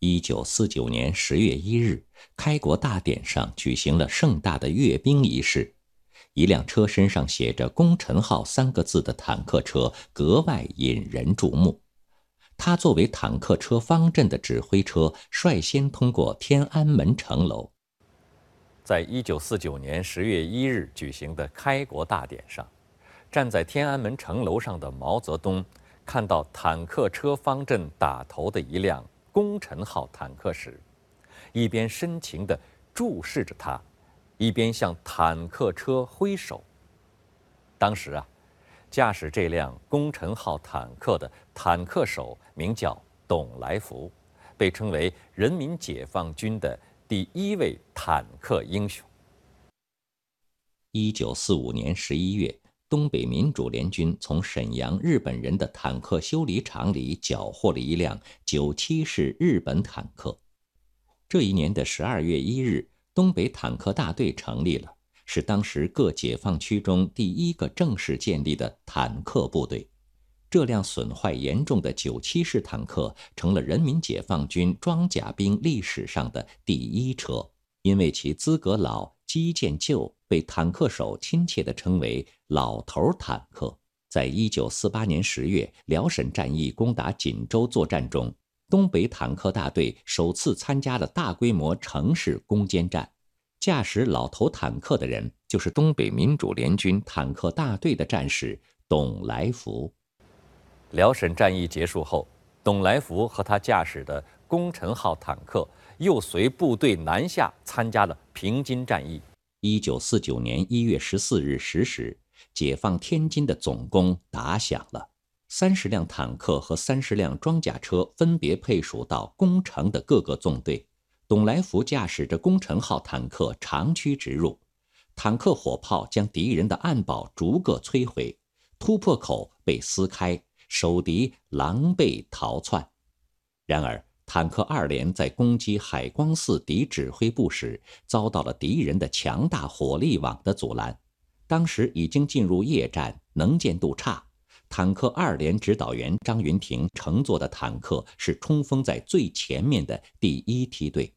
一九四九年十月一日，开国大典上举行了盛大的阅兵仪式。一辆车身上写着“功臣号”三个字的坦克车格外引人注目。它作为坦克车方阵的指挥车，率先通过天安门城楼。在一九四九年十月一日举行的开国大典上，站在天安门城楼上的毛泽东，看到坦克车方阵打头的一辆。功臣号坦克时，一边深情地注视着他，一边向坦克车挥手。当时啊，驾驶这辆功臣号坦克的坦克手名叫董来福，被称为人民解放军的第一位坦克英雄。一九四五年十一月。东北民主联军从沈阳日本人的坦克修理厂里缴获了一辆九七式日本坦克。这一年的十二月一日，东北坦克大队成立了，是当时各解放区中第一个正式建立的坦克部队。这辆损坏严重的九七式坦克成了人民解放军装甲兵历史上的第一车，因为其资格老。基建旧，被坦克手亲切地称为“老头坦克”。在一九四八年十月辽沈战役攻打锦州作战中，东北坦克大队首次参加了大规模城市攻坚战。驾驶老头坦克的人就是东北民主联军坦克大队的战士董来福。辽沈战役结束后，董来福和他驾驶的功臣号坦克。又随部队南下参加了平津战役。一九四九年一月十四日十时，解放天津的总攻打响了。三十辆坦克和三十辆装甲车分别配属到攻城的各个纵队。董来福驾驶着攻城号坦克长驱直入，坦克火炮将敌人的暗堡逐个摧毁，突破口被撕开，守敌狼狈逃窜。然而。坦克二连在攻击海光寺敌指挥部时，遭到了敌人的强大火力网的阻拦。当时已经进入夜战，能见度差。坦克二连指导员张云亭乘坐的坦克是冲锋在最前面的第一梯队。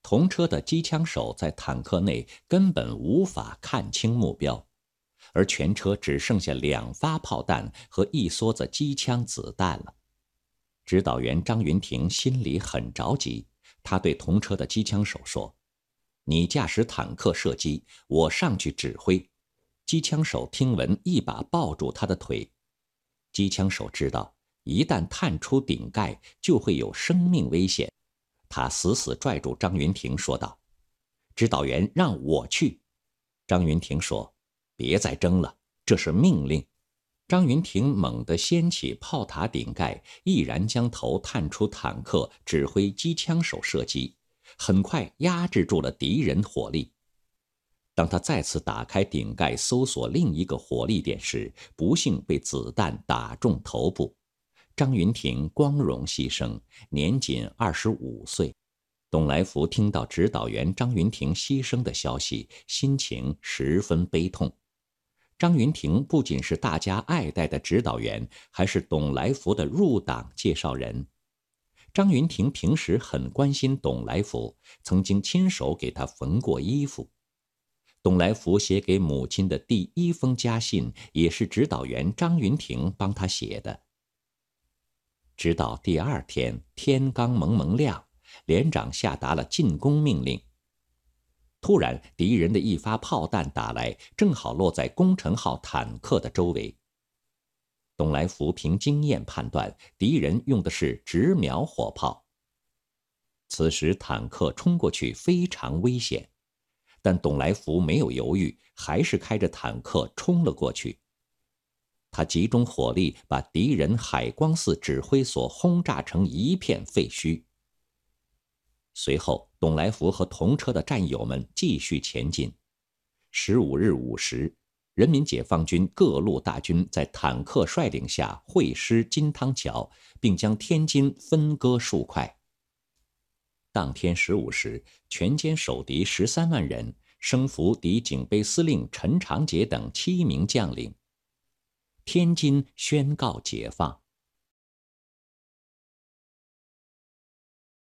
同车的机枪手在坦克内根本无法看清目标，而全车只剩下两发炮弹和一梭子机枪子弹了。指导员张云亭心里很着急，他对同车的机枪手说：“你驾驶坦克射击，我上去指挥。”机枪手听闻，一把抱住他的腿。机枪手知道，一旦探出顶盖，就会有生命危险。他死死拽住张云亭，说道：“指导员让我去。”张云亭说：“别再争了，这是命令。”张云亭猛地掀起炮塔顶盖，毅然将头探出坦克，指挥机枪手射击，很快压制住了敌人火力。当他再次打开顶盖搜索另一个火力点时，不幸被子弹打中头部。张云亭光荣牺牲，年仅二十五岁。董来福听到指导员张云亭牺牲的消息，心情十分悲痛。张云亭不仅是大家爱戴的指导员，还是董来福的入党介绍人。张云亭平时很关心董来福，曾经亲手给他缝过衣服。董来福写给母亲的第一封家信，也是指导员张云亭帮他写的。直到第二天天刚蒙蒙亮，连长下达了进攻命令。突然，敌人的一发炮弹打来，正好落在工程号坦克的周围。董来福凭经验判断，敌人用的是直瞄火炮。此时坦克冲过去非常危险，但董来福没有犹豫，还是开着坦克冲了过去。他集中火力，把敌人海光寺指挥所轰炸成一片废墟。随后，董来福和同车的战友们继续前进。十五日午时，人民解放军各路大军在坦克率领下会师金汤桥，并将天津分割数块。当天十五时，全歼守敌十三万人，升俘敌警备司令陈长捷等七名将领。天津宣告解放。